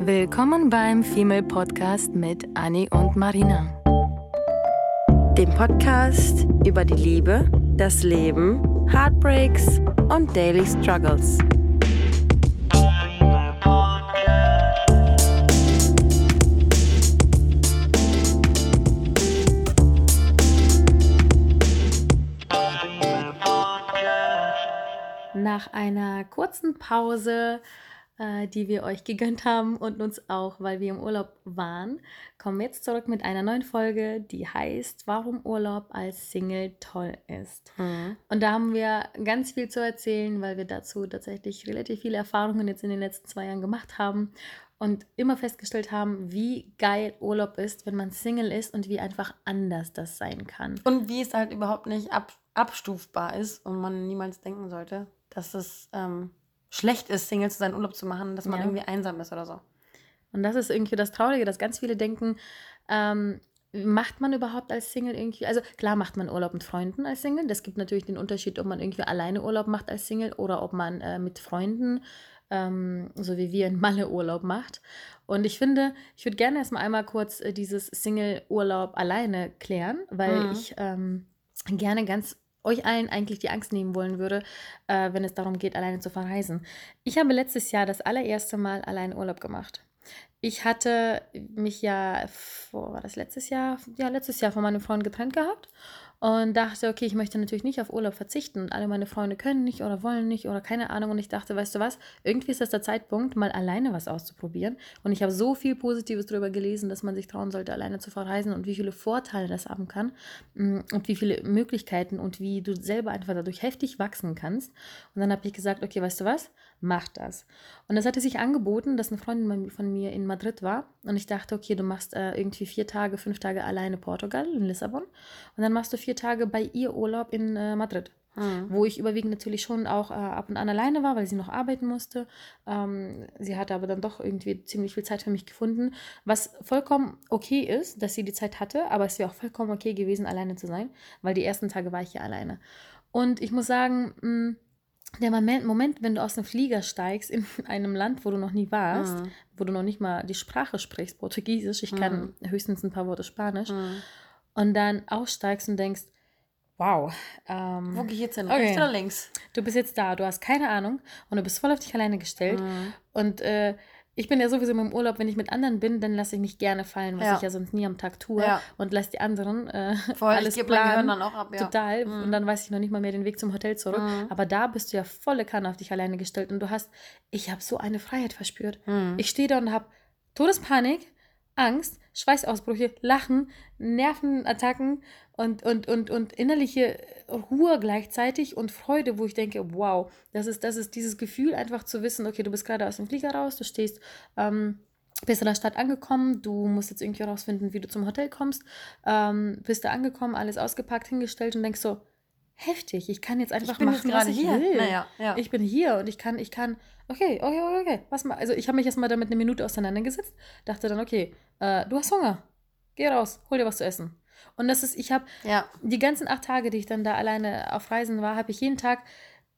Willkommen beim Female Podcast mit Annie und Marina. Dem Podcast über die Liebe, das Leben, Heartbreaks und Daily Struggles. Nach einer kurzen Pause äh, die wir euch gegönnt haben und uns auch, weil wir im Urlaub waren, kommen wir jetzt zurück mit einer neuen Folge, die heißt, warum Urlaub als Single toll ist. Mhm. Und da haben wir ganz viel zu erzählen, weil wir dazu tatsächlich relativ viele Erfahrungen jetzt in den letzten zwei Jahren gemacht haben und immer festgestellt haben, wie geil Urlaub ist, wenn man Single ist und wie einfach anders das sein kann. Und wie es halt überhaupt nicht ab, abstufbar ist und man niemals denken sollte, dass es ähm, schlecht ist, Single zu sein, Urlaub zu machen, dass man ja. irgendwie einsam ist oder so. Und das ist irgendwie das Traurige, dass ganz viele denken, ähm, macht man überhaupt als Single irgendwie, also klar macht man Urlaub mit Freunden als Single. Das gibt natürlich den Unterschied, ob man irgendwie alleine Urlaub macht als Single oder ob man äh, mit Freunden, ähm, so wie wir in Malle Urlaub macht. Und ich finde, ich würde gerne erstmal einmal kurz äh, dieses Single-Urlaub alleine klären, weil mhm. ich ähm, gerne ganz euch allen eigentlich die Angst nehmen wollen würde, äh, wenn es darum geht, alleine zu verreisen. Ich habe letztes Jahr das allererste Mal allein Urlaub gemacht. Ich hatte mich ja vor, war das letztes Jahr? Ja, letztes Jahr von meinem Freund getrennt gehabt und dachte, okay, ich möchte natürlich nicht auf Urlaub verzichten und alle meine Freunde können nicht oder wollen nicht oder keine Ahnung. Und ich dachte, weißt du was, irgendwie ist das der Zeitpunkt, mal alleine was auszuprobieren. Und ich habe so viel Positives darüber gelesen, dass man sich trauen sollte, alleine zu verreisen und wie viele Vorteile das haben kann mm, und wie viele Möglichkeiten und wie du selber einfach dadurch heftig wachsen kannst. Und dann habe ich gesagt, okay, weißt du was, mach das. Und es hatte sich angeboten, dass eine Freundin von mir in Madrid war und ich dachte, okay, du machst äh, irgendwie vier Tage, fünf Tage alleine Portugal in Lissabon und dann machst du vier Tage bei ihr Urlaub in äh, Madrid. Mhm. Wo ich überwiegend natürlich schon auch äh, ab und an alleine war, weil sie noch arbeiten musste. Ähm, sie hatte aber dann doch irgendwie ziemlich viel Zeit für mich gefunden, was vollkommen okay ist, dass sie die Zeit hatte, aber es wäre auch vollkommen okay gewesen, alleine zu sein, weil die ersten Tage war ich ja alleine. Und ich muss sagen, mh, mm, der Moment, Moment, wenn du aus dem Flieger steigst in einem Land, wo du noch nie warst, mhm. wo du noch nicht mal die Sprache sprichst, Portugiesisch, ich kann mhm. höchstens ein paar Worte Spanisch, mhm. und dann aussteigst und denkst, wow. Ähm, wo gehe ich jetzt hin? Okay. Rechts oder links? Du bist jetzt da, du hast keine Ahnung und du bist voll auf dich alleine gestellt mhm. und äh, ich bin ja sowieso im Urlaub, wenn ich mit anderen bin, dann lasse ich mich gerne fallen, was ja. ich ja sonst nie am Tag tue. Ja. Und lasse die anderen äh, Voll, alles ich planen. dann auch ab, ja. Total. Mhm. Und dann weiß ich noch nicht mal mehr den Weg zum Hotel zurück. Mhm. Aber da bist du ja volle Kanne auf dich alleine gestellt. Und du hast, ich habe so eine Freiheit verspürt. Mhm. Ich stehe da und habe Todespanik, Angst, Schweißausbrüche, Lachen, Nervenattacken und, und, und, und innerliche Ruhe gleichzeitig und Freude, wo ich denke, wow, das ist, das ist dieses Gefühl, einfach zu wissen, okay, du bist gerade aus dem Flieger raus, du stehst, ähm, bist in der Stadt angekommen, du musst jetzt irgendwie herausfinden, wie du zum Hotel kommst, ähm, bist da angekommen, alles ausgepackt, hingestellt und denkst so, heftig, ich kann jetzt einfach machen, was ich hier. will. Naja, ja. Ich bin hier und ich kann, ich kann, okay, okay, okay, okay. Was mal, also ich habe mich erstmal damit eine Minute auseinandergesetzt, dachte dann, okay, äh, du hast Hunger, geh raus, hol dir was zu essen. Und das ist, ich habe ja. die ganzen acht Tage, die ich dann da alleine auf Reisen war, habe ich jeden Tag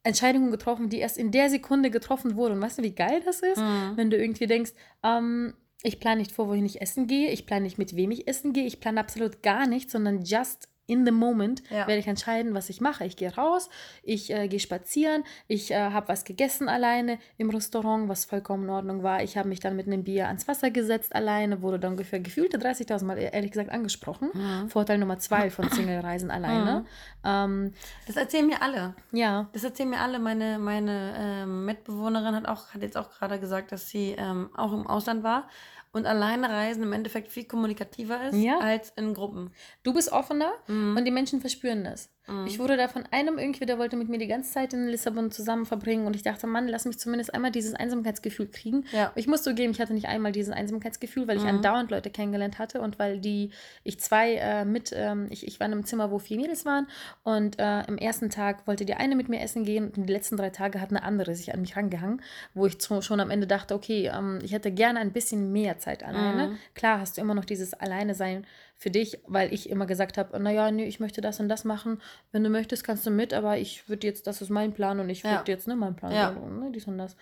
Entscheidungen getroffen, die erst in der Sekunde getroffen wurden. Und weißt du, wie geil das ist, mhm. wenn du irgendwie denkst, ähm, ich plane nicht vor, wohin ich essen gehe, ich plane nicht, mit wem ich essen gehe, ich plane absolut gar nichts, sondern just in the moment ja. werde ich entscheiden, was ich mache. Ich gehe raus, ich äh, gehe spazieren, ich äh, habe was gegessen alleine im Restaurant, was vollkommen in Ordnung war. Ich habe mich dann mit einem Bier ans Wasser gesetzt alleine, wurde dann ungefähr gefühlte 30.000 Mal ehrlich gesagt angesprochen. Mhm. Vorteil Nummer zwei von Single-Reisen alleine. Mhm. Ähm, das erzählen mir alle. Ja. Das erzählen mir alle. Meine, meine ähm, Mitbewohnerin hat, auch, hat jetzt auch gerade gesagt, dass sie ähm, auch im Ausland war und alleine reisen im Endeffekt viel kommunikativer ist ja. als in Gruppen. Du bist offener mhm. und die Menschen verspüren das. Mhm. Ich wurde da von einem irgendwie, der wollte mit mir die ganze Zeit in Lissabon zusammen verbringen und ich dachte, Mann, lass mich zumindest einmal dieses Einsamkeitsgefühl kriegen. Ja. Ich muss zugeben, ich hatte nicht einmal dieses Einsamkeitsgefühl, weil ich mhm. andauernd Leute kennengelernt hatte und weil die, ich zwei äh, mit, ähm, ich, ich war in einem Zimmer, wo vier Mädels waren und äh, im ersten Tag wollte die eine mit mir essen gehen und die letzten drei Tage hat eine andere sich an mich rangehangen, wo ich schon am Ende dachte, okay, ähm, ich hätte gerne ein bisschen mehr Zeit alleine. Mhm. Klar hast du immer noch dieses Alleine sein für dich, weil ich immer gesagt habe, naja, nee, ich möchte das und das machen. Wenn du möchtest, kannst du mit, aber ich würde jetzt, das ist mein Plan und ich würde ja. jetzt ne, mein Plan ja. und, ne, dies und das.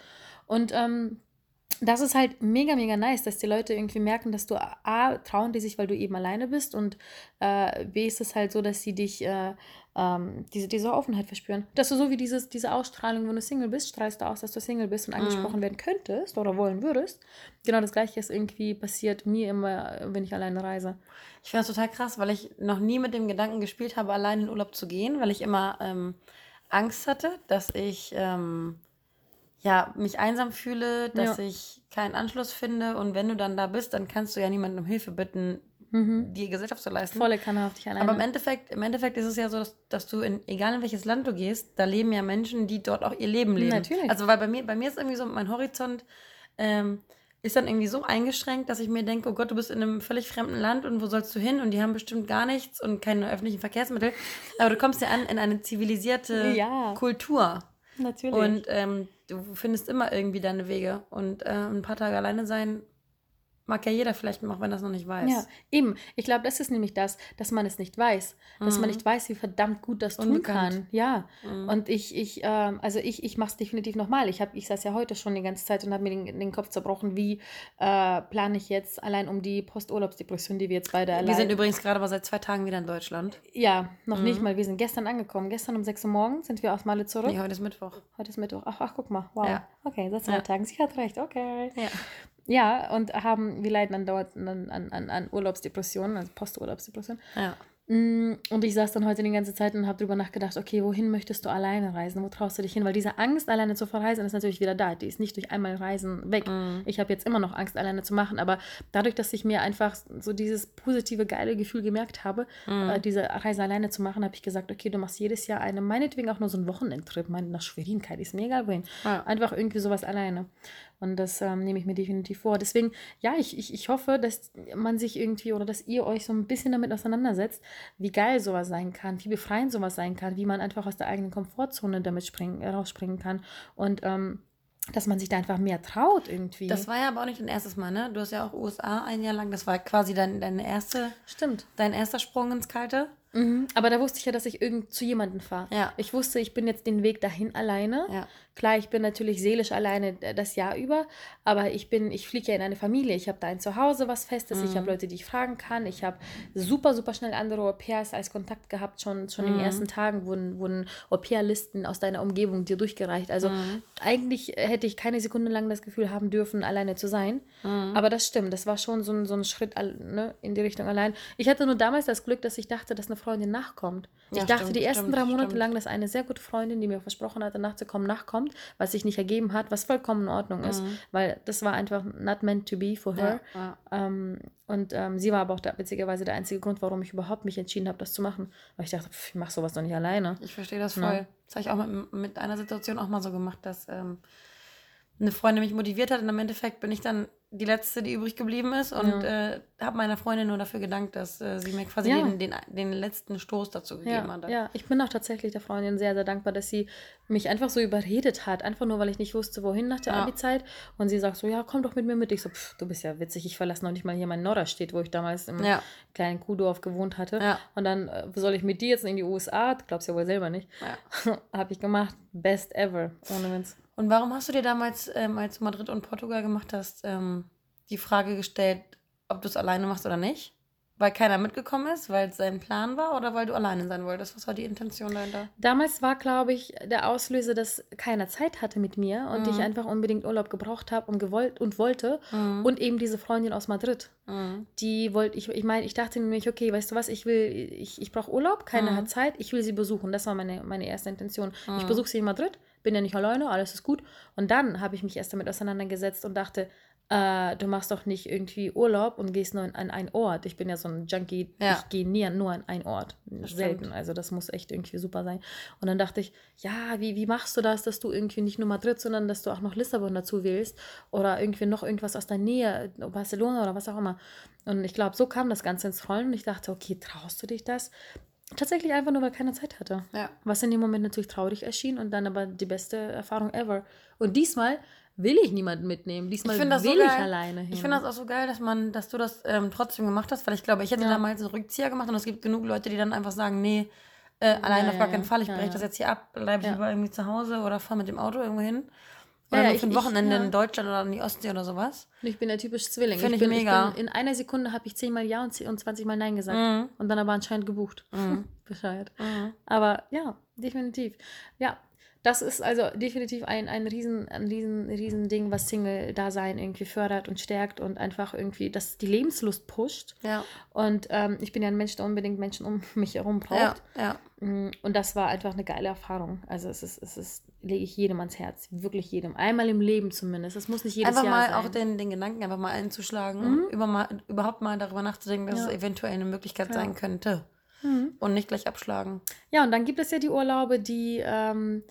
Und ähm, das ist halt mega, mega nice, dass die Leute irgendwie merken, dass du A, trauen die sich, weil du eben alleine bist und äh, B, ist es halt so, dass sie dich äh, ähm, diese, diese Offenheit verspüren. Dass du so wie dieses, diese Ausstrahlung, wenn du Single bist, strahlst du aus, dass du Single bist und mhm. angesprochen mm. werden könntest oder wollen würdest. Genau das Gleiche ist irgendwie passiert mir immer, wenn ich alleine reise. Ich finde das total krass, weil ich noch nie mit dem Gedanken gespielt habe, allein in Urlaub zu gehen, weil ich immer ähm, Angst hatte, dass ich ähm, ja, mich einsam fühle, dass ja. ich keinen Anschluss finde. Und wenn du dann da bist, dann kannst du ja niemanden um Hilfe bitten, mhm. die Gesellschaft zu leisten. Volle Kanne auf dich alleine. Aber im Endeffekt, im Endeffekt ist es ja so, dass, dass du, in, egal in welches Land du gehst, da leben ja Menschen, die dort auch ihr Leben leben. Natürlich. Also, weil bei mir, bei mir ist irgendwie so, mein Horizont ähm, ist dann irgendwie so eingeschränkt, dass ich mir denke, oh Gott, du bist in einem völlig fremden Land und wo sollst du hin? Und die haben bestimmt gar nichts und keine öffentlichen Verkehrsmittel. Aber du kommst ja an in eine zivilisierte ja. Kultur. Natürlich. Und ähm, du findest immer irgendwie deine Wege. Und äh, ein paar Tage alleine sein mag ja jeder vielleicht auch, wenn das noch nicht weiß. Ja, eben. Ich glaube, das ist nämlich das, dass man es nicht weiß. Dass mhm. man nicht weiß, wie verdammt gut das tun kann. Ja. Mhm. Und ich, ich, äh, also ich, ich mache es definitiv nochmal. Ich, ich saß ja heute schon die ganze Zeit und habe mir den, den Kopf zerbrochen, wie äh, plane ich jetzt allein um die Posturlaubsdepression, die wir jetzt beide erleiden. Wir sind übrigens gerade mal seit zwei Tagen wieder in Deutschland. Ja, noch mhm. nicht mal. Wir sind gestern angekommen. Gestern um 6 Uhr morgens sind wir aus Male zurück. Nee, heute ist Mittwoch. Heute ist Mittwoch. Ach, ach guck mal. Wow. Ja. Okay, seit zwei ja. Tagen. Sie hat recht. Okay. Ja. Ja, und haben, wir leiden andauernd an, an, an Urlaubsdepressionen, also Posturlaubsdepressionen. Ja. Mm, und ich saß dann heute die ganze Zeit und habe darüber nachgedacht, okay, wohin möchtest du alleine reisen? Wo traust du dich hin? Weil diese Angst, alleine zu verreisen, ist natürlich wieder da. Die ist nicht durch einmal Reisen weg. Mhm. Ich habe jetzt immer noch Angst, alleine zu machen. Aber dadurch, dass ich mir einfach so dieses positive, geile Gefühl gemerkt habe, mhm. äh, diese Reise alleine zu machen, habe ich gesagt, okay, du machst jedes Jahr eine, meinetwegen auch nur so einen Wochenendtrip, mein, nach Schwerin, ist mega wohin. Ja. Einfach irgendwie sowas alleine. Und das ähm, nehme ich mir definitiv vor. Deswegen, ja, ich, ich, ich hoffe, dass man sich irgendwie oder dass ihr euch so ein bisschen damit auseinandersetzt, wie geil sowas sein kann, wie befreiend sowas sein kann, wie man einfach aus der eigenen Komfortzone damit springen, rausspringen kann. Und ähm, dass man sich da einfach mehr traut irgendwie. Das war ja aber auch nicht dein erstes Mal, ne? Du hast ja auch USA ein Jahr lang, das war quasi dein, deine erste, Stimmt. dein erster Sprung ins Kalte. Mhm. Aber da wusste ich ja, dass ich irgend zu jemandem fahre. Ja. Ich wusste, ich bin jetzt den Weg dahin alleine. Ja. Klar, ich bin natürlich seelisch alleine das Jahr über, aber ich bin, ich fliege ja in eine Familie. Ich habe da ein Zuhause, was Festes. Mhm. Ich habe Leute, die ich fragen kann. Ich habe super, super schnell andere Au-pairs als Kontakt gehabt. Schon, schon mhm. in den ersten Tagen wurden, wurden Au-pair-Listen aus deiner Umgebung dir durchgereicht. Also mhm. eigentlich hätte ich keine Sekunde lang das Gefühl haben dürfen, alleine zu sein. Mhm. Aber das stimmt. Das war schon so ein, so ein Schritt ne, in die Richtung allein. Ich hatte nur damals das Glück, dass ich dachte, dass eine Freundin nachkommt. Ja, ich dachte stimmt, die ersten stimmt, drei Monate stimmt. lang, dass eine sehr gute Freundin, die mir versprochen hatte, nachzukommen, nachkommt, was sich nicht ergeben hat, was vollkommen in Ordnung ist, mhm. weil das war einfach not meant to be for her. Ja, ja. Ähm, und ähm, sie war aber auch der, witzigerweise der einzige Grund, warum ich überhaupt mich entschieden habe, das zu machen. Weil ich dachte, pff, ich mache sowas doch nicht alleine. Ich verstehe das voll. Das habe ich auch mit, mit einer Situation auch mal so gemacht, dass ähm, eine Freundin mich motiviert hat und im Endeffekt bin ich dann die letzte, die übrig geblieben ist und ja. äh, habe meiner Freundin nur dafür gedankt, dass äh, sie mir quasi ja. den, den, den, letzten Stoß dazu gegeben ja. hat. Ja, ich bin auch tatsächlich der Freundin sehr, sehr dankbar, dass sie mich einfach so überredet hat, einfach nur, weil ich nicht wusste, wohin nach der ja. Abi-Zeit und sie sagt so, ja, komm doch mit mir mit. Ich so, pff, du bist ja witzig, ich verlasse noch nicht mal hier mein Norderstedt, wo ich damals im kleinen Kuhdorf gewohnt hatte und dann äh, soll ich mit dir jetzt in die USA, glaubst ja wohl selber nicht, habe ich gemacht, best ever, ohne Witz. Und warum hast du dir damals, ähm, als du Madrid und Portugal gemacht hast, ähm, die Frage gestellt, ob du es alleine machst oder nicht? Weil keiner mitgekommen ist, weil es sein Plan war oder weil du alleine sein wolltest? Was war die Intention dahinter? Damals war, glaube ich, der Auslöser, dass keiner Zeit hatte mit mir und mhm. ich einfach unbedingt Urlaub gebraucht habe und gewollt und wollte. Mhm. Und eben diese Freundin aus Madrid. Mhm. Die wollte, ich, ich meine, ich dachte nämlich, okay, weißt du was, ich will, ich, ich brauche Urlaub, keiner mhm. hat Zeit, ich will sie besuchen. Das war meine, meine erste Intention. Ich mhm. besuche sie in Madrid bin ja nicht alleine, alles ist gut. Und dann habe ich mich erst damit auseinandergesetzt und dachte, äh, du machst doch nicht irgendwie Urlaub und gehst nur an einen Ort. Ich bin ja so ein Junkie, ja. ich gehe nie nur an einen Ort. Das Selten. Stimmt. Also das muss echt irgendwie super sein. Und dann dachte ich, ja, wie, wie machst du das, dass du irgendwie nicht nur Madrid, sondern dass du auch noch Lissabon dazu wählst oder irgendwie noch irgendwas aus der Nähe, Barcelona oder was auch immer. Und ich glaube, so kam das Ganze ins Rollen und ich dachte, okay, traust du dich das? Tatsächlich einfach nur, weil keiner Zeit hatte. Ja. Was in dem Moment natürlich traurig erschien und dann aber die beste Erfahrung ever. Und diesmal will ich niemanden mitnehmen. Diesmal ich will so ich alleine hin. Ich finde das auch so geil, dass man, dass du das ähm, trotzdem gemacht hast, weil ich glaube, ich hätte ja. damals einen Rückzieher gemacht und es gibt genug Leute, die dann einfach sagen, nee, äh, allein ja, auf gar keinen Fall, ich breche das jetzt hier ab, bleibe ich lieber irgendwie zu Hause oder fahre mit dem Auto irgendwo hin. Oder ja, ja, für ein Wochenende ich, ja. in Deutschland oder in die Ostsee oder sowas. Ich bin der typische Zwilling. Finde ich, ich bin, mega. Ich bin, in einer Sekunde habe ich zehnmal Ja und 20 Mal Nein gesagt. Mhm. Und dann aber anscheinend gebucht. Mhm. Bescheid. Mhm. Aber ja, definitiv. Ja, das ist also definitiv ein, ein, riesen, ein riesen, riesen Ding, was Single-Dasein irgendwie fördert und stärkt und einfach irgendwie, dass die Lebenslust pusht. Ja. Und ähm, ich bin ja ein Mensch, der unbedingt Menschen um mich herum braucht. Ja, ja. Mm, und das war einfach eine geile Erfahrung. Also es ist, es ist, lege ich jedem ans Herz. Wirklich jedem. Einmal im Leben zumindest. Das muss nicht jedes einfach Jahr sein. Einfach mal auch den, den Gedanken einfach mal einzuschlagen, mhm. über mal, überhaupt mal darüber nachzudenken, dass ja. es eventuell eine Möglichkeit sein könnte. Mhm. Und nicht gleich abschlagen. Ja, und dann gibt es ja die Urlaube, die ähm,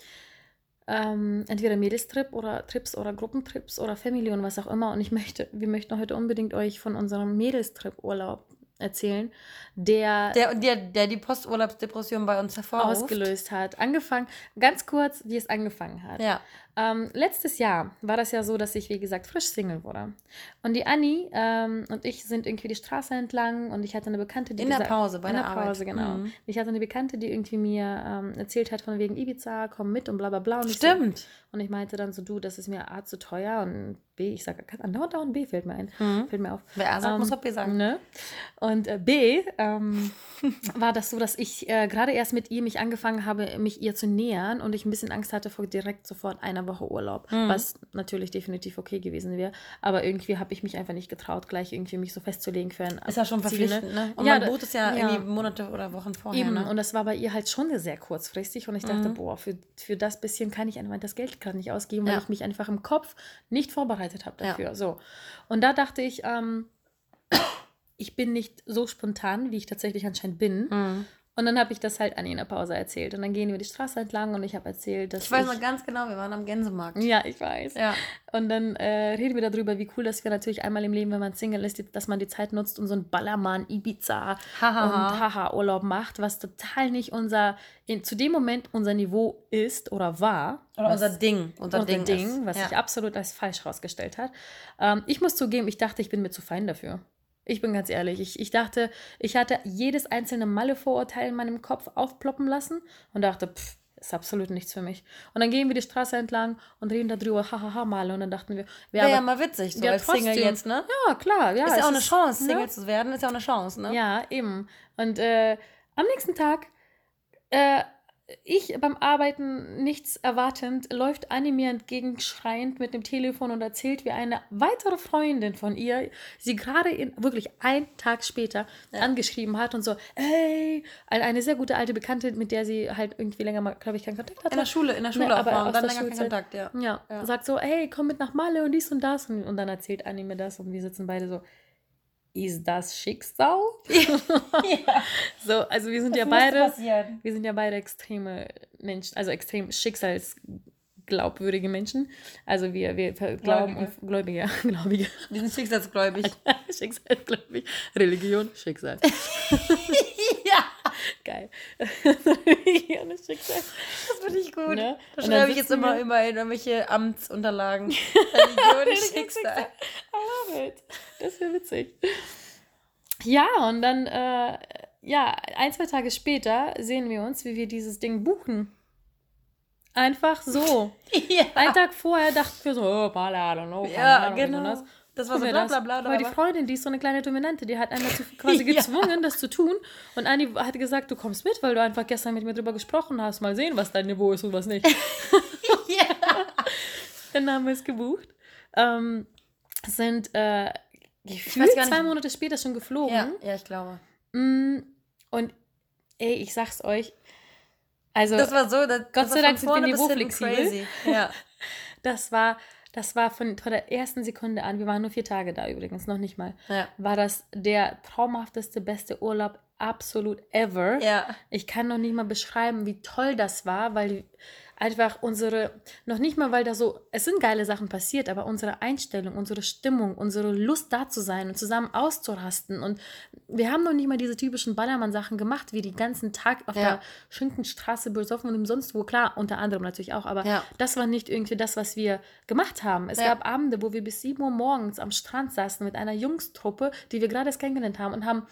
ähm, entweder Mädelstrip oder Trips oder Gruppentrips oder Family und was auch immer. Und ich möchte, wir möchten heute unbedingt euch von unserem Mädelstrip-Urlaub erzählen, der, der, der, der die Posturlaubsdepression bei uns hervorruft. ausgelöst hat. Angefangen, ganz kurz, wie es angefangen hat. Ja. Ähm, letztes Jahr war das ja so, dass ich, wie gesagt, frisch Single wurde. Und die Anni ähm, und ich sind irgendwie die Straße entlang und ich hatte eine Bekannte, die. In der Pause, bei in der, der Pause, genau. Mhm. Ich hatte eine Bekannte, die irgendwie mir ähm, erzählt hat, von wegen Ibiza, komm mit und bla bla bla. Und Stimmt. So, und ich meinte dann so, du, das ist mir A zu teuer und B, ich sage, andauernd dauernd B fällt mir ein. Mhm. Fällt mir auf. Wer A sagt, ähm, muss auch B sagen. Ne? Und äh, B ähm, war das so, dass ich äh, gerade erst mit ihr mich angefangen habe, mich ihr zu nähern und ich ein bisschen Angst hatte vor direkt sofort einer Woche Urlaub, mhm. was natürlich definitiv okay gewesen wäre. Aber irgendwie habe ich mich einfach nicht getraut, gleich irgendwie mich so festzulegen für ein Ist ja schon verpflichtend, ne? Und ja, man bucht es ja, ja, irgendwie Monate oder Wochen vorher. Eben, ne? und das war bei ihr halt schon sehr kurzfristig und ich dachte, mhm. boah, für, für das bisschen kann ich einfach das Geld gerade nicht ausgeben, weil ja. ich mich einfach im Kopf nicht vorbereitet habe dafür. So. Und da dachte ich, ähm, ich bin nicht so spontan, wie ich tatsächlich anscheinend bin. Mhm. Und dann habe ich das halt an in der Pause erzählt. Und dann gehen wir die Straße entlang und ich habe erzählt, dass. Ich weiß noch ganz genau, wir waren am Gänsemarkt. Ja, ich weiß. Ja. Und dann äh, reden wir darüber, wie cool das wäre natürlich einmal im Leben, wenn man Single ist, dass man die Zeit nutzt und so ein Ballermann, Ibiza Haha. und Haha-Urlaub macht, was total nicht unser, in, zu dem Moment unser Niveau ist oder war. Oder was, unser Ding. Unser, unser Ding, Ding was ja. sich absolut als falsch herausgestellt hat. Ähm, ich muss zugeben, ich dachte, ich bin mir zu fein dafür. Ich bin ganz ehrlich, ich, ich dachte, ich hatte jedes einzelne Malle-Vorurteil in meinem Kopf aufploppen lassen und dachte, pff, ist absolut nichts für mich. Und dann gehen wir die Straße entlang und reden darüber, hahaha, Malle. Und dann dachten wir, wäre ja mal witzig, so als trotzdem, Single jetzt, ne? Ja, klar. Ja, ist ja auch eine Chance, Single ne? zu werden, ist ja auch eine Chance, ne? Ja, eben. Und äh, am nächsten Tag äh, ich beim Arbeiten nichts erwartend, läuft Annie mir entgegen schreiend mit dem Telefon und erzählt, wie eine weitere Freundin von ihr sie gerade in, wirklich einen Tag später ja. angeschrieben hat und so, hey, eine sehr gute alte Bekannte, mit der sie halt irgendwie länger mal, glaube ich, keinen Kontakt hatte. In der Schule, in der Schule nee, aber auch, und dann länger keinen Kontakt, ja. ja. ja. sagt so, hey, komm mit nach Malle und dies und das und, und dann erzählt Annie mir das und wir sitzen beide so, ist das Schicksal? ja. So, also wir sind Was ja beide, wir sind ja beide extreme Menschen, also extrem schicksalsglaubwürdige Menschen. Also wir, wir glauben und Gläubige, Gläubige. Wir sind schicksalsgläubig. schicksalsgläubig. Religion, Schicksal. Geil. Das finde ich gut. Ne? Da schreibe ich jetzt immer, immer in irgendwelche Amtsunterlagen. Religion Schicksal. I love it. Das wäre witzig. Ja, und dann, äh, ja, ein, zwei Tage später sehen wir uns, wie wir dieses Ding buchen. Einfach so. ja. Ein Tag vorher dachten wir so, oh, Pala, I don't know, ja, genau. Das. war so bla bla bla. Weil die Freundin, die ist so eine kleine Dominante, die hat einen dazu quasi gezwungen, ja. das zu tun. Und Anni hat gesagt, du kommst mit, weil du einfach gestern mit mir drüber gesprochen hast. Mal sehen, was dein Niveau ist und was nicht. ja. Dann haben wir es gebucht. Ähm, sind äh, gefühlt zwei Monate später schon geflogen. Ja, ja ich glaube. Mm, und ey, ich sag's euch, also das war so, das, Gott das sei Dank sind wir niveauflexibel. Ja. Das war, das war von, von der ersten Sekunde an, wir waren nur vier Tage da übrigens, noch nicht mal, ja. war das der traumhafteste, beste Urlaub absolut ever. Ja. Ich kann noch nicht mal beschreiben, wie toll das war, weil einfach unsere, noch nicht mal, weil da so, es sind geile Sachen passiert, aber unsere Einstellung, unsere Stimmung, unsere Lust da zu sein und zusammen auszurasten. Und wir haben noch nicht mal diese typischen Ballermann-Sachen gemacht, wie den ganzen Tag auf ja. der Schinkenstraße besoffen und sonst wo. Klar, unter anderem natürlich auch, aber ja. das war nicht irgendwie das, was wir gemacht haben. Es ja. gab Abende, wo wir bis 7 Uhr morgens am Strand saßen mit einer Jungstruppe, die wir gerade erst kennengelernt haben und haben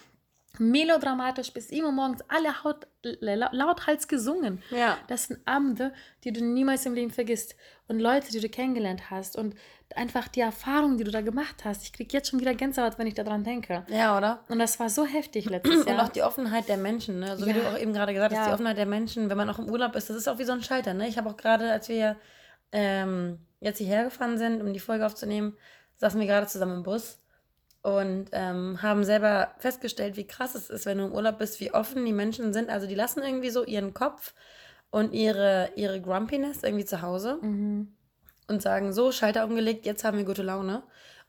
melodramatisch bis immer morgens alle Haut, lauthals gesungen. Ja. Das sind Abende, die du niemals im Leben vergisst. Und Leute, die du kennengelernt hast. Und einfach die Erfahrungen, die du da gemacht hast. Ich kriege jetzt schon wieder Gänsehaut, wenn ich daran denke. Ja, oder? Und das war so heftig letztes Jahr. Und auch die Offenheit der Menschen, ne? So ja. wie du auch eben gerade gesagt hast, ja. die Offenheit der Menschen, wenn man auch im Urlaub ist, das ist auch wie so ein Schalter, ne? Ich habe auch gerade, als wir ähm, jetzt hierher gefahren sind, um die Folge aufzunehmen, saßen wir gerade zusammen im Bus und ähm, haben selber festgestellt, wie krass es ist, wenn du im Urlaub bist, wie offen die Menschen sind. Also die lassen irgendwie so ihren Kopf und ihre, ihre Grumpiness irgendwie zu Hause mhm. und sagen, so, Schalter umgelegt, jetzt haben wir gute Laune.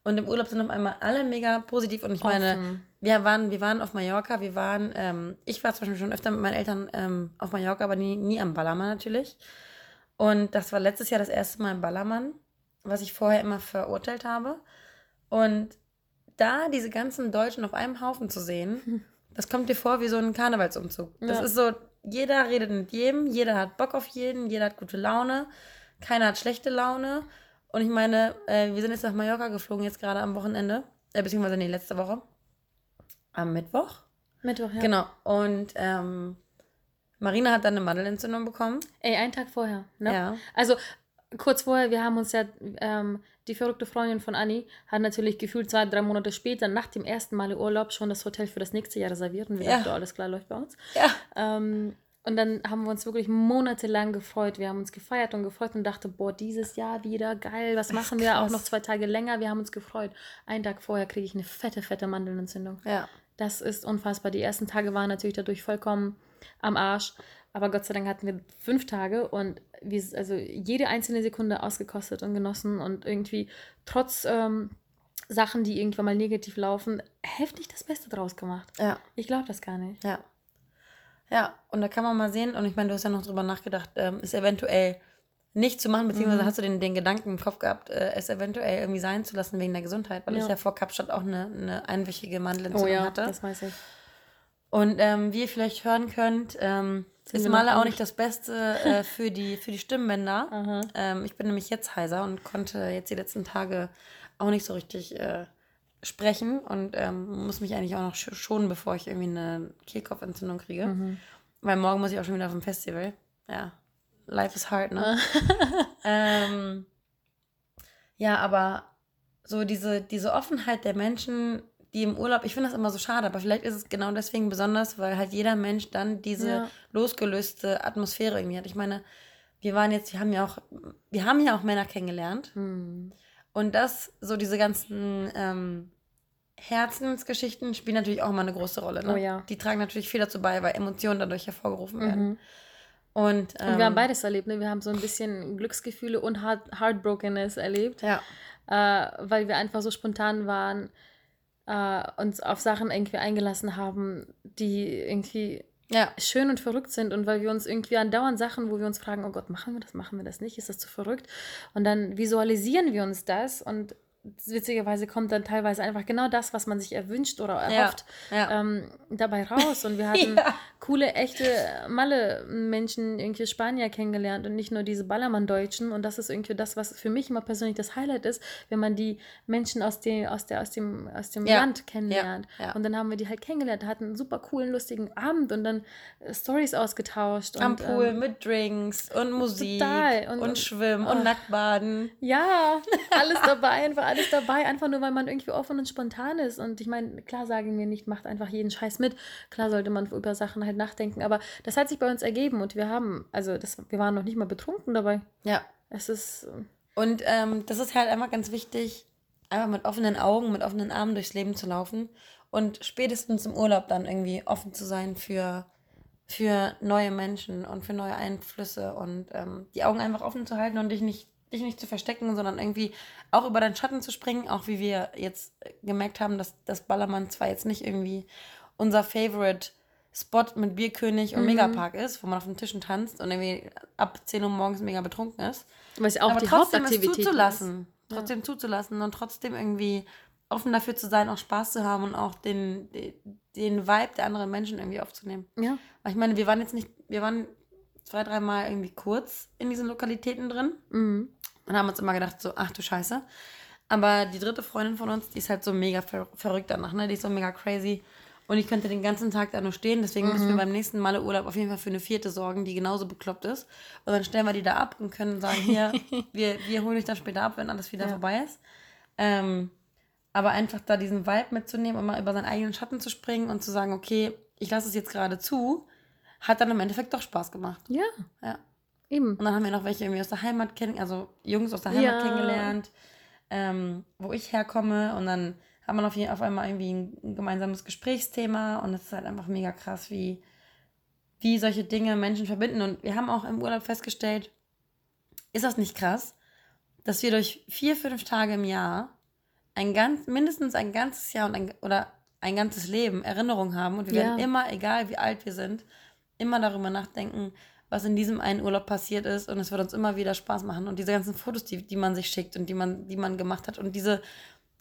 Und im Urlaub sind auf einmal alle mega positiv. Und ich offen. meine, wir waren, wir waren auf Mallorca, wir waren, ähm, ich war zum Beispiel schon öfter mit meinen Eltern ähm, auf Mallorca, aber nie, nie am Ballermann natürlich. Und das war letztes Jahr das erste Mal im Ballermann, was ich vorher immer verurteilt habe. Und da diese ganzen Deutschen auf einem Haufen zu sehen, das kommt dir vor wie so ein Karnevalsumzug. Ja. Das ist so, jeder redet mit jedem, jeder hat Bock auf jeden, jeder hat gute Laune, keiner hat schlechte Laune. Und ich meine, äh, wir sind jetzt nach Mallorca geflogen, jetzt gerade am Wochenende, äh, beziehungsweise nee, letzte Woche. Am Mittwoch. Mittwoch, ja. Genau. Und ähm, Marina hat dann eine Mandelentzündung bekommen. Ey, einen Tag vorher, ne? Ja. Also kurz vorher, wir haben uns ja, ähm, die verrückte Freundin von Anni hat natürlich gefühlt zwei, drei Monate später, nach dem ersten Mal Urlaub, schon das Hotel für das nächste Jahr reserviert und wir ja. dachten, alles klar läuft bei uns. Ja. Ähm, und dann haben wir uns wirklich monatelang gefreut. Wir haben uns gefeiert und gefreut und dachte, boah, dieses Jahr wieder, geil, was machen wir? Auch noch zwei Tage länger, wir haben uns gefreut. Einen Tag vorher kriege ich eine fette, fette Mandelentzündung. Ja. Das ist unfassbar. Die ersten Tage waren natürlich dadurch vollkommen am Arsch. Aber Gott sei Dank hatten wir fünf Tage und wir, also jede einzelne Sekunde ausgekostet und genossen und irgendwie trotz ähm, Sachen, die irgendwann mal negativ laufen, heftig das Beste draus gemacht. Ja. Ich glaube das gar nicht. Ja. Ja, und da kann man mal sehen, und ich meine, du hast ja noch drüber nachgedacht, ähm, ist eventuell nicht zu machen, beziehungsweise mhm. hast du den, den Gedanken im Kopf gehabt, äh, es eventuell irgendwie sein zu lassen wegen der Gesundheit, weil ja. ich ja vor Kapstadt auch eine, eine einwöchige Mandelentzündung oh ja, hatte. das weiß ich. Und ähm, wie ihr vielleicht hören könnt, ähm, ist Malle auch nicht das Beste äh, für, die, für die Stimmbänder. ähm, ich bin nämlich jetzt heiser und konnte jetzt die letzten Tage auch nicht so richtig äh, sprechen und ähm, muss mich eigentlich auch noch schonen, bevor ich irgendwie eine Kehlkopfentzündung kriege. Mhm. Weil morgen muss ich auch schon wieder auf dem Festival. Ja, life is hard, ne? ähm, ja, aber so diese, diese Offenheit der Menschen die im Urlaub, ich finde das immer so schade, aber vielleicht ist es genau deswegen besonders, weil halt jeder Mensch dann diese ja. losgelöste Atmosphäre irgendwie hat. Ich meine, wir waren jetzt, wir haben ja auch, wir haben ja auch Männer kennengelernt. Hm. Und das, so diese ganzen ähm, Herzensgeschichten spielen natürlich auch immer eine große Rolle. Ne? Oh ja. Die tragen natürlich viel dazu bei, weil Emotionen dadurch hervorgerufen werden. Mhm. Und, ähm, und wir haben ähm, beides erlebt. Ne? Wir haben so ein bisschen Glücksgefühle und Heart Heartbrokenness erlebt. Ja. Äh, weil wir einfach so spontan waren äh, uns auf Sachen irgendwie eingelassen haben, die irgendwie ja. schön und verrückt sind und weil wir uns irgendwie andauernd Sachen, wo wir uns fragen, oh Gott, machen wir das, machen wir das nicht, ist das zu verrückt? Und dann visualisieren wir uns das und witzigerweise kommt dann teilweise einfach genau das, was man sich erwünscht oder erhofft, ja, ja. Ähm, dabei raus. Und wir hatten ja. coole, echte Malle-Menschen, irgendwie Spanier kennengelernt und nicht nur diese Ballermann-Deutschen. Und das ist irgendwie das, was für mich immer persönlich das Highlight ist, wenn man die Menschen aus, dem, aus, der, aus dem, aus dem Land kennenlernt. Und dann haben wir die halt kennengelernt, hatten einen super coolen, lustigen Abend und dann äh, Stories ausgetauscht. Am und, Pool ähm, mit Drinks und Musik total. Und, und Schwimmen oh. und Nacktbaden. Ja, alles dabei, einfach alles dabei, einfach nur, weil man irgendwie offen und spontan ist. Und ich meine, klar sagen wir nicht, macht einfach jeden Scheiß mit. Klar sollte man über Sachen halt nachdenken. Aber das hat sich bei uns ergeben und wir haben, also das, wir waren noch nicht mal betrunken dabei. Ja. Es ist. Äh, und ähm, das ist halt einfach ganz wichtig, einfach mit offenen Augen, mit offenen Armen durchs Leben zu laufen und spätestens im Urlaub dann irgendwie offen zu sein für, für neue Menschen und für neue Einflüsse und ähm, die Augen einfach offen zu halten und dich nicht dich nicht zu verstecken, sondern irgendwie auch über deinen Schatten zu springen, auch wie wir jetzt gemerkt haben, dass das Ballermann zwar jetzt nicht irgendwie unser Favorite Spot mit Bierkönig und mhm. Megapark ist, wo man auf den Tischen tanzt und irgendwie ab 10 Uhr morgens mega betrunken ist. Was auch aber die trotzdem Hauptaktivität es zuzulassen, ist. trotzdem ja. zuzulassen und trotzdem irgendwie offen dafür zu sein, auch Spaß zu haben und auch den, den, den Vibe der anderen Menschen irgendwie aufzunehmen. Ja. Weil ich meine, wir waren jetzt nicht, wir waren zwei, dreimal irgendwie kurz in diesen Lokalitäten drin. Mhm. Und haben uns immer gedacht, so, ach du Scheiße. Aber die dritte Freundin von uns, die ist halt so mega ver verrückt danach, ne? Die ist so mega crazy. Und ich könnte den ganzen Tag da nur stehen. Deswegen mhm. müssen wir mhm. beim nächsten Mal Urlaub auf jeden Fall für eine vierte sorgen, die genauso bekloppt ist. Und dann stellen wir die da ab und können sagen, hier, wir, wir holen dich dann später ab, wenn alles wieder ja. vorbei ist. Ähm, aber einfach da diesen Vibe mitzunehmen und mal über seinen eigenen Schatten zu springen und zu sagen, okay, ich lasse es jetzt gerade zu, hat dann im Endeffekt doch Spaß gemacht. Ja. Ja. Eben. Und dann haben wir noch welche irgendwie aus der Heimat kennen, also Jungs aus der Heimat ja. kennengelernt, ähm, wo ich herkomme. Und dann hat man auf, auf einmal irgendwie ein, gemeinsames Gesprächsthema und es ist halt einfach mega krass, wie, wie solche Dinge Menschen verbinden. Und wir haben auch im Urlaub festgestellt, ist das nicht krass, dass wir durch vier, fünf Tage im Jahr ein ganz, mindestens ein ganzes Jahr und ein, oder ein ganzes Leben Erinnerung haben und wir ja. werden immer, egal wie alt wir sind, immer darüber nachdenken, was in diesem einen Urlaub passiert ist und es wird uns immer wieder Spaß machen und diese ganzen Fotos, die, die man sich schickt und die man, die man gemacht hat und diese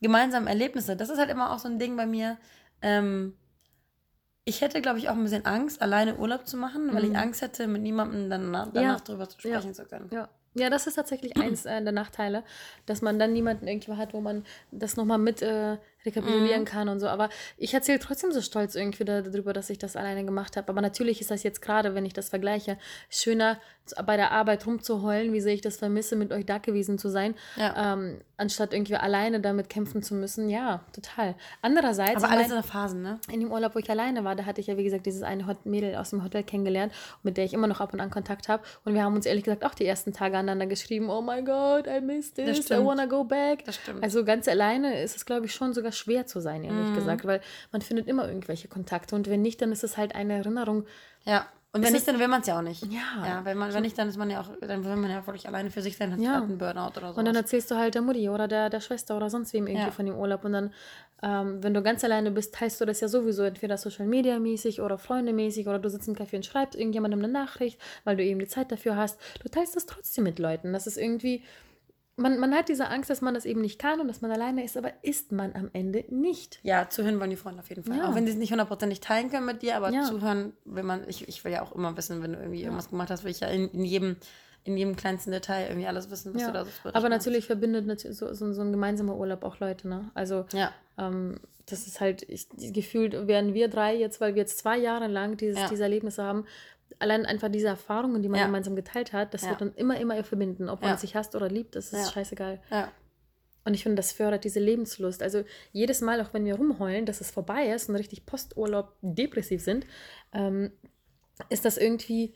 gemeinsamen Erlebnisse. Das ist halt immer auch so ein Ding bei mir. Ähm, ich hätte, glaube ich, auch ein bisschen Angst, alleine Urlaub zu machen, weil mhm. ich Angst hätte, mit niemandem danach, danach ja. drüber zu sprechen ja. zu können. Ja. Ja, das ist tatsächlich eins äh, der Nachteile, dass man dann niemanden irgendwie hat, wo man das nochmal mit äh, rekapitulieren mhm. kann und so. Aber ich erzähle trotzdem so stolz irgendwie darüber, dass ich das alleine gemacht habe. Aber natürlich ist das jetzt gerade, wenn ich das vergleiche, schöner bei der Arbeit rumzuheulen, wie sehr ich das vermisse, mit euch da gewesen zu sein, ja. ähm, anstatt irgendwie alleine damit kämpfen zu müssen. Ja, total. Andererseits. Aber alles in der Phasen, ne? In dem Urlaub, wo ich alleine war, da hatte ich ja, wie gesagt, dieses eine Mädel aus dem Hotel kennengelernt, mit der ich immer noch ab und an Kontakt habe. Und wir haben uns ehrlich gesagt auch die ersten Tage aneinander geschrieben: Oh my God, I missed this, I wanna go back. Das stimmt. Also ganz alleine ist es, glaube ich, schon sogar schwer zu sein, ehrlich mhm. gesagt, weil man findet immer irgendwelche Kontakte und wenn nicht, dann ist es halt eine Erinnerung. Ja. Und wenn nicht, dann will man es ja auch nicht. Ja. ja wenn, man, wenn nicht, dann ist man ja auch, dann will man ja wirklich alleine für sich sein, hat ja. einen Burnout oder so. Und dann erzählst du halt der Mutti oder der, der Schwester oder sonst wem irgendwie ja. von dem Urlaub. Und dann, ähm, wenn du ganz alleine bist, teilst du das ja sowieso entweder Social Media mäßig oder Freunde mäßig oder du sitzt im Café und schreibst irgendjemandem eine Nachricht, weil du eben die Zeit dafür hast. Du teilst das trotzdem mit Leuten. Das ist irgendwie, man, man hat diese Angst, dass man das eben nicht kann und dass man alleine ist, aber ist man am Ende nicht. Ja, zuhören wollen die Freunde auf jeden Fall. Ja. Auch wenn sie es nicht hundertprozentig teilen können mit dir, aber ja. zuhören will man, ich, ich will ja auch immer wissen, wenn du irgendwie ja. irgendwas gemacht hast, will ich ja in, in, jedem, in jedem kleinsten Detail irgendwie alles wissen, was du da so Aber natürlich verbindet so, so, so, ein gemeinsamer Urlaub auch Leute, ne? Also, ähm, das ist halt, ich, gefühlt werden wir drei jetzt, weil wir jetzt zwei Jahre lang dieses, diese Erlebnisse haben, allein einfach diese Erfahrungen, die man ja. gemeinsam geteilt hat, das ja. wird dann immer, immer verbinden. Ob man ja. sich hasst oder liebt, das ist scheißegal. Und ich finde, das fördert diese Lebenslust. Also jedes Mal, auch wenn wir rumheulen, dass es vorbei ist und richtig Posturlaub depressiv sind, ähm, ist das irgendwie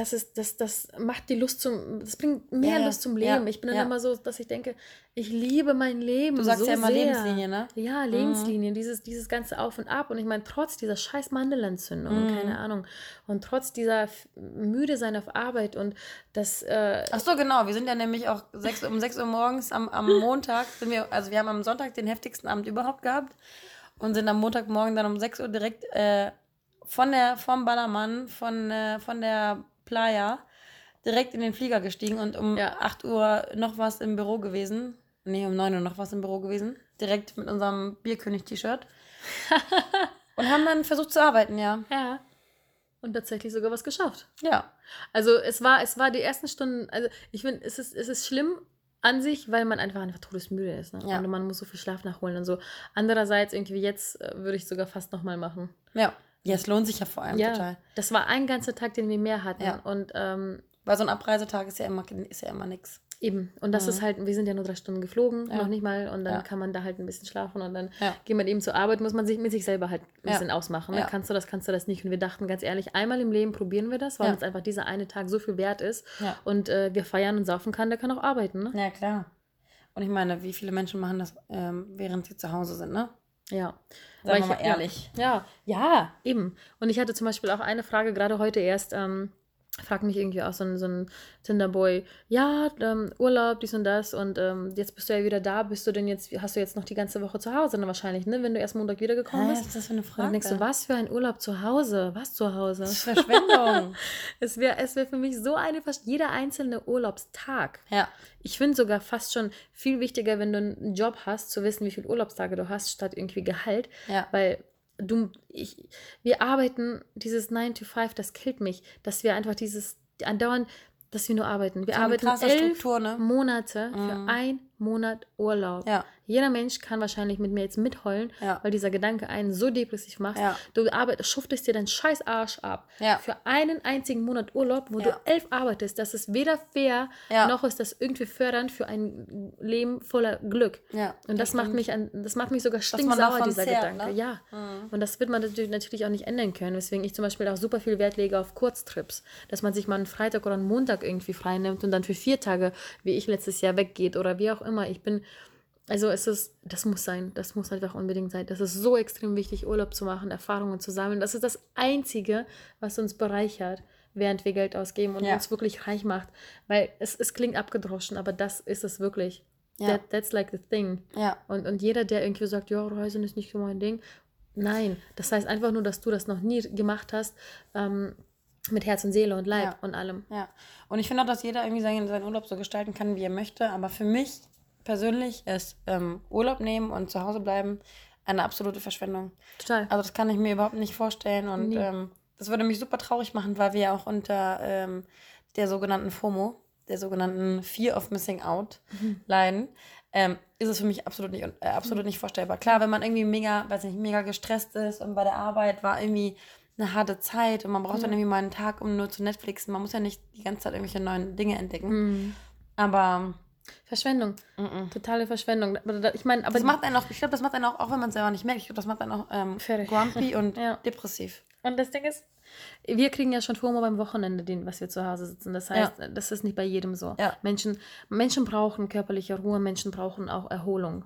das ist, das, das macht die Lust zum, das bringt mehr ja, Lust zum Leben. Ja, ich bin dann ja. immer so, dass ich denke, ich liebe mein Leben. Du sagst so ja immer sehr. Lebenslinie, ne? Ja. Lebenslinie, mhm. dieses, dieses ganze Auf und Ab. Und ich meine, trotz dieser scheiß Mandelentzündung, mhm. keine Ahnung, und trotz dieser müde sein auf Arbeit und das. Äh, Ach so, genau. Wir sind ja nämlich auch sechs, um 6 Uhr morgens am, am Montag, sind wir, also wir haben am Sonntag den heftigsten Abend überhaupt gehabt und sind am Montagmorgen dann um 6 Uhr direkt äh, von der, vom Ballermann, von, äh, von der Playa direkt in den Flieger gestiegen und um ja. 8 Uhr noch was im Büro gewesen. Nee, um 9 Uhr noch was im Büro gewesen. Direkt mit unserem Bierkönig-T-Shirt. und haben dann versucht zu arbeiten, ja. Ja. Und tatsächlich sogar was geschafft. Ja. Also es war, es war die ersten Stunden, also ich finde, es ist, es ist schlimm an sich, weil man einfach einfach todesmüde ist. Ne? Ja. Und man muss so viel Schlaf nachholen und so. Andererseits, irgendwie jetzt äh, würde ich sogar fast nochmal machen. Ja. Ja, es lohnt sich ja vor allem ja, total. Das war ein ganzer Tag, den wir mehr hatten. Ja. Und, ähm, Weil so ein Abreisetag ist ja immer, ist ja immer nichts. Eben. Und das mhm. ist halt, wir sind ja nur drei Stunden geflogen, ja. noch nicht mal. Und dann ja. kann man da halt ein bisschen schlafen und dann ja. geht man eben zur Arbeit, muss man sich mit sich selber halt ein bisschen ausmachen. Ne? Kannst du das, kannst du das nicht. Und wir dachten ganz ehrlich, einmal im Leben probieren wir das, weil uns einfach dieser eine Tag so viel wert ist. Und äh, wir feiern und saufen kann, der kann auch arbeiten. Ne? Ja, klar. Und ich meine, wie viele Menschen machen das, ähm, während sie zu Hause sind, ne? Ja. Sagen wir mal ehrlich. Ja, ja, eben. Und ich hatte zum Beispiel auch eine Frage gerade heute erst. Ähm, fragt mich irgendwie auch so ein, so ein Tinderboy, ja, ähm, Urlaub, dies und das und ähm, jetzt bist du ja wieder da, bist du denn jetzt, hast du jetzt noch die ganze Woche zu Hause, dann wahrscheinlich, ne, wenn du erst Montag wiedergekommen bist. Was ist das für eine Frage? dann denkst du, was für ein Urlaub zu Hause? Was zu Hause? Das ist Verschwendung. es wäre es wär für mich so eine, fast jeder einzelne Urlaubstag. Ja. Ich finde sogar fast schon viel wichtiger, wenn du einen Job hast, zu wissen, wie viele Urlaubstage du hast, statt irgendwie Gehalt. Ja. Weil du, ich, wir arbeiten dieses 9 to 5, das killt mich, dass wir einfach dieses andauernd, dass wir nur arbeiten. Wir arbeiten elf Struktur, ne? Monate mhm. für ein Monat Urlaub. Ja. Jeder Mensch kann wahrscheinlich mit mir jetzt mitheulen, ja. weil dieser Gedanke einen so depressiv macht. Ja. Du arbeitest, schuftest dir deinen scheiß Arsch ab für einen einzigen Monat Urlaub, wo du elf arbeitest. Das ist weder fair, noch ist das irgendwie fördernd für ein Leben voller Glück. Und das macht mich an, das macht mich sogar stinksauer, dieser zehrt, Gedanke. Ne? Ja. Mhm. Und das wird man natürlich auch nicht ändern können. Weswegen ich zum Beispiel auch super viel Wert lege auf Kurztrips. Dass man sich mal einen Freitag oder einen Montag irgendwie frei nimmt und dann für vier Tage, wie ich letztes Jahr weggeht oder wie auch immer. Ich bin, also es ist, das muss sein, das muss einfach unbedingt sein. Das ist so extrem wichtig, Urlaub zu machen, Erfahrungen zu sammeln. Das ist das Einzige, was uns bereichert, während wir Geld ausgeben und ja. uns wirklich reich macht. Weil es, es klingt abgedroschen, aber das ist es wirklich. Ja. That, that's like the thing. Ja. Und, und jeder, der irgendwie sagt, ja, Reisen ist nicht so mein Ding. Nein, das heißt einfach nur, dass du das noch nie gemacht hast. Ähm, mit Herz und Seele und Leib ja. und allem. Ja. Und ich finde auch, dass jeder irgendwie seinen, seinen Urlaub so gestalten kann, wie er möchte. Aber für mich persönlich ist ähm, Urlaub nehmen und zu Hause bleiben eine absolute Verschwendung. Total. Also das kann ich mir überhaupt nicht vorstellen. Und ähm, das würde mich super traurig machen, weil wir ja auch unter ähm, der sogenannten FOMO, der sogenannten Fear of Missing Out mhm. leiden. Ähm, ist es für mich absolut nicht, äh, absolut nicht vorstellbar. Klar, wenn man irgendwie mega, weiß nicht, mega gestresst ist und bei der Arbeit war irgendwie eine harte Zeit und man braucht mhm. dann irgendwie mal einen Tag, um nur zu Netflixen. Man muss ja nicht die ganze Zeit irgendwelche neuen Dinge entdecken. Mhm. Aber Verschwendung. Mm -mm. Totale Verschwendung. Ich meine, aber das macht einen auch, ich glaube, das macht einen auch, auch wenn man es selber nicht merkt, ich glaube, das macht einen auch ähm, grumpy und ja. depressiv. Und das Ding ist, wir kriegen ja schon FOMO beim Wochenende, den, was wir zu Hause sitzen. Das heißt, ja. das ist nicht bei jedem so. Ja. Menschen, Menschen brauchen körperliche Ruhe, Menschen brauchen auch Erholung.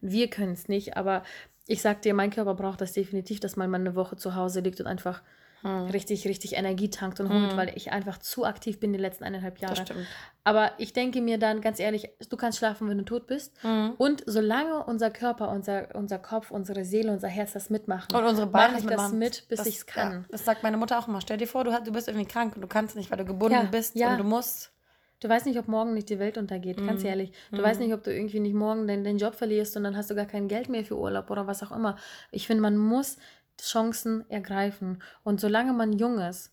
Wir können es nicht, aber ich sag dir, mein Körper braucht das definitiv, dass man mal eine Woche zu Hause liegt und einfach hm. richtig, richtig Energie tankt und holt, hm. weil ich einfach zu aktiv bin die letzten eineinhalb Jahre. Das stimmt. Aber ich denke mir dann ganz ehrlich, du kannst schlafen, wenn du tot bist. Hm. Und solange unser Körper, unser, unser Kopf, unsere Seele, unser Herz das mitmachen, und unsere Beine mache ich das mit, bis ich es kann. Ja, das sagt meine Mutter auch immer. Stell dir vor, du, du bist irgendwie krank und du kannst nicht, weil du gebunden ja, bist ja. und du musst. Du weißt nicht, ob morgen nicht die Welt untergeht, ganz mhm. ehrlich. Du mm. weißt nicht, ob du irgendwie nicht morgen den, den Job verlierst und dann hast du gar kein Geld mehr für Urlaub oder was auch immer. Ich finde, man muss Chancen ergreifen. Und solange man jung ist,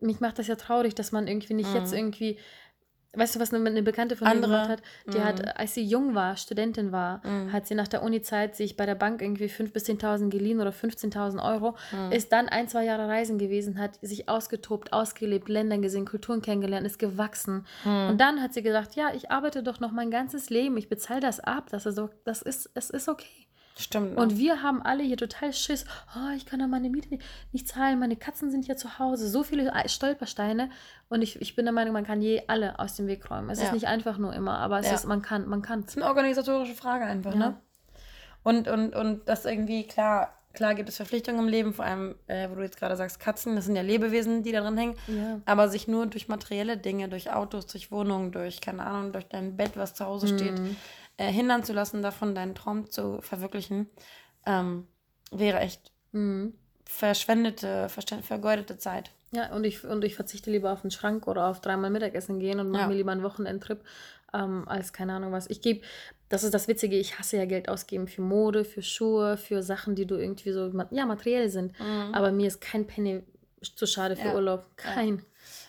mich macht das ja traurig, dass man irgendwie nicht mm. jetzt irgendwie Weißt du, was eine, eine Bekannte von mir gemacht hat? Die mm. hat, als sie jung war, Studentin war, mm. hat sie nach der Uni-Zeit sich bei der Bank irgendwie 5.000 bis 10.000 geliehen oder 15.000 Euro, mm. ist dann ein, zwei Jahre reisen gewesen, hat sich ausgetobt, ausgelebt, Länder gesehen, Kulturen kennengelernt, ist gewachsen. Mm. Und dann hat sie gesagt, ja, ich arbeite doch noch mein ganzes Leben, ich bezahle das ab, das ist, so, das ist, es ist okay. Stimmt. Ne? Und wir haben alle hier total Schiss. Oh, ich kann doch meine Miete nicht, nicht zahlen. Meine Katzen sind ja zu Hause. So viele Stolpersteine. Und ich, ich bin der Meinung, man kann je alle aus dem Weg räumen. Es ja. ist nicht einfach nur immer, aber es ja. ist, man kann, man kann. Es ist eine organisatorische Frage einfach, ja. ne? Und, und, und das irgendwie, klar, klar gibt es Verpflichtungen im Leben, vor allem, äh, wo du jetzt gerade sagst, Katzen, das sind ja Lebewesen, die da drin hängen. Ja. Aber sich nur durch materielle Dinge, durch Autos, durch Wohnungen, durch, keine Ahnung, durch dein Bett, was zu Hause steht, mhm äh, hindern zu lassen, davon deinen Traum zu verwirklichen, ähm, wäre echt mhm. verschwendete, vergeudete Zeit. Ja, und ich, und ich verzichte lieber auf den Schrank oder auf dreimal Mittagessen gehen und mache ja. mir lieber einen Wochenendtrip ähm, als keine Ahnung was. Ich gebe, das ist das Witzige, ich hasse ja Geld ausgeben für Mode, für Schuhe, für Sachen, die du irgendwie so, ja, materiell sind. Mhm. Aber mir ist kein Penny zu schade für ja. Urlaub. Kein. Ja.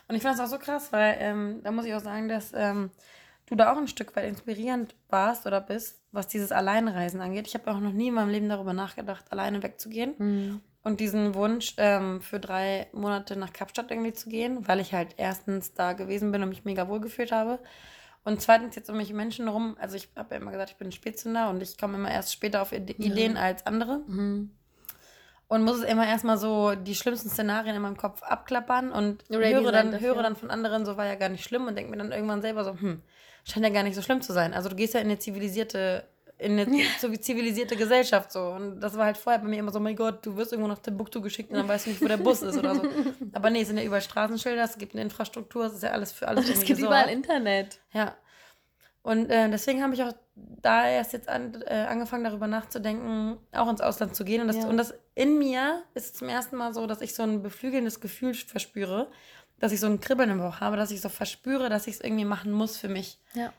Und ich fand es auch so krass, weil ähm, da muss ich auch sagen, dass ähm, du da auch ein Stück weit inspirierend warst oder bist, was dieses Alleinreisen angeht. Ich habe auch noch nie in meinem Leben darüber nachgedacht, alleine wegzugehen. Mhm. Und diesen Wunsch, ähm, für drei Monate nach Kapstadt irgendwie zu gehen, weil ich halt erstens da gewesen bin und mich mega wohl gefühlt habe. Und zweitens jetzt um mich Menschen rum. Also ich habe ja immer gesagt, ich bin Spätzünder und ich komme immer erst später auf Ideen ja. als andere. Mhm. Und muss es immer erstmal so die schlimmsten Szenarien in meinem Kopf abklappern und höre dann, höre dann von anderen, so war ja gar nicht schlimm und denke mir dann irgendwann selber so, hm, scheint ja gar nicht so schlimm zu sein. Also du gehst ja in eine zivilisierte in eine ja. zivilisierte Gesellschaft so. Und das war halt vorher bei mir immer so, mein Gott, du wirst irgendwo nach Timbuktu geschickt und dann weißt du nicht, wo der Bus ist oder so. Aber nee, es sind ja überall Straßenschilder, es gibt eine Infrastruktur, es ist ja alles für alles es gibt gesorgt. überall Internet. Ja. Und äh, deswegen habe ich auch da erst jetzt an, äh, angefangen, darüber nachzudenken, auch ins Ausland zu gehen. Und das, ja. und das in mir ist zum ersten Mal so, dass ich so ein beflügelndes Gefühl verspüre dass ich so ein Kribbeln im Bauch habe, dass ich so verspüre, dass ich es irgendwie machen muss für mich. Ja.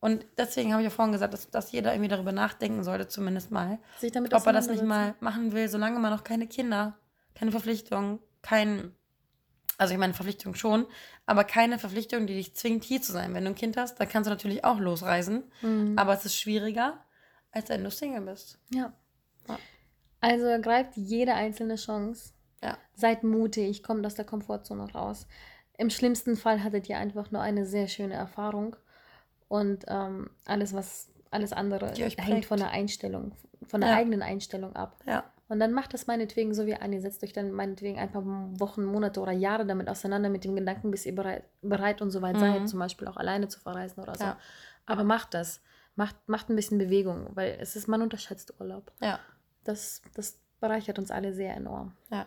Und deswegen habe ich ja vorhin gesagt, dass, dass jeder irgendwie darüber nachdenken sollte, zumindest mal. Sich damit ob er das nicht mal machen will, solange man noch keine Kinder, keine Verpflichtung, kein, Also ich meine Verpflichtung schon, aber keine Verpflichtung, die dich zwingt, hier zu sein. Wenn du ein Kind hast, dann kannst du natürlich auch losreisen, mhm. aber es ist schwieriger, als wenn du Single bist. Ja. ja. Also ergreift jede einzelne Chance. Ja. Seid mutig, kommt aus der Komfortzone raus. Im schlimmsten Fall hattet ihr einfach nur eine sehr schöne Erfahrung und ähm, alles, was alles andere hängt von der Einstellung, von der ja. eigenen Einstellung ab. Ja. Und dann macht das meinetwegen so wie eine, setzt euch dann meinetwegen ein paar Wochen, Monate oder Jahre damit auseinander mit dem Gedanken, bis ihr bereit, bereit und so weit mhm. seid, zum Beispiel auch alleine zu verreisen oder so. Ja. Aber macht das. Macht, macht ein bisschen Bewegung, weil es ist, man unterschätzt Urlaub. Ja. Das, das bereichert uns alle sehr enorm. Ja.